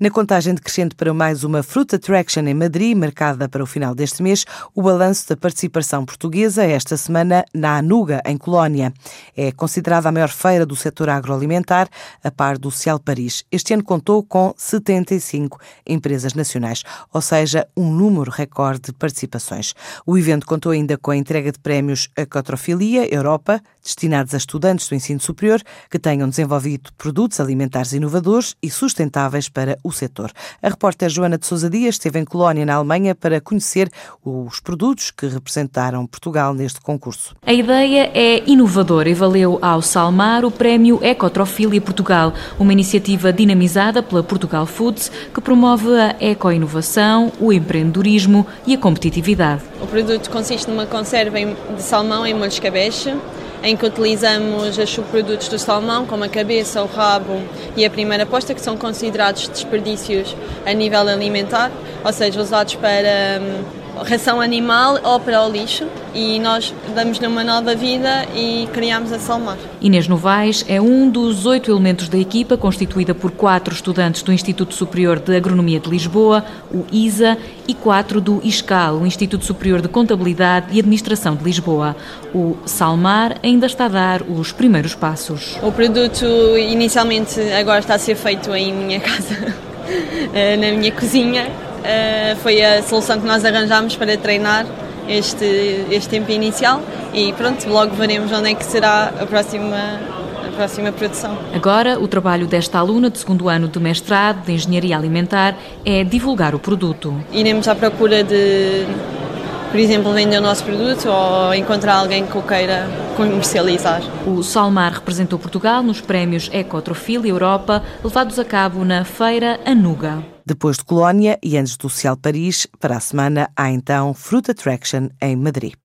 Na contagem decrescente para mais uma Fruit Attraction em Madrid, marcada para o final deste mês, o balanço da participação portuguesa esta semana na Anuga, em Colónia. É considerada a maior feira do setor agroalimentar, a par do Cial Paris. Este ano contou com 75 empresas nacionais, ou seja, um número recorde de participações. O evento contou ainda com a entrega de prémios a Cotrofilia Europa, destinados a estudantes do ensino superior que tenham desenvolvido produtos alimentares inovadores e sustentáveis para o o setor. A repórter Joana de Sousa Dias esteve em Colónia, na Alemanha, para conhecer os produtos que representaram Portugal neste concurso. A ideia é inovadora e valeu ao Salmar o prémio Ecotrofilia Portugal, uma iniciativa dinamizada pela Portugal Foods que promove a ecoinovação, o empreendedorismo e a competitividade. O produto consiste numa conserva de salmão em molho de cabeça em que utilizamos os subprodutos do salmão, como a cabeça, o rabo e a primeira posta, que são considerados desperdícios a nível alimentar, ou seja, usados para hum, ração animal ou para o lixo e nós damos-lhe uma nova vida e criamos a Salmar. Inês Novaes é um dos oito elementos da equipa, constituída por quatro estudantes do Instituto Superior de Agronomia de Lisboa, o ISA, e quatro do ISCAL, o Instituto Superior de Contabilidade e Administração de Lisboa. O Salmar ainda está a dar os primeiros passos. O produto inicialmente agora está a ser feito em minha casa, eh, na minha cozinha uh, foi a solução que nós arranjámos para treinar este, este tempo inicial e pronto, logo veremos onde é que será a próxima a próxima produção. Agora, o trabalho desta aluna de segundo ano de mestrado de Engenharia Alimentar é divulgar o produto. Iremos à procura de, por exemplo, vender o nosso produto ou encontrar alguém que o queira comercializar. O Salmar representou Portugal nos prémios Ecotrofil Europa, levados a cabo na feira Anuga. Depois de Colónia e antes do Cial Paris, para a semana há então Fruit Attraction em Madrid.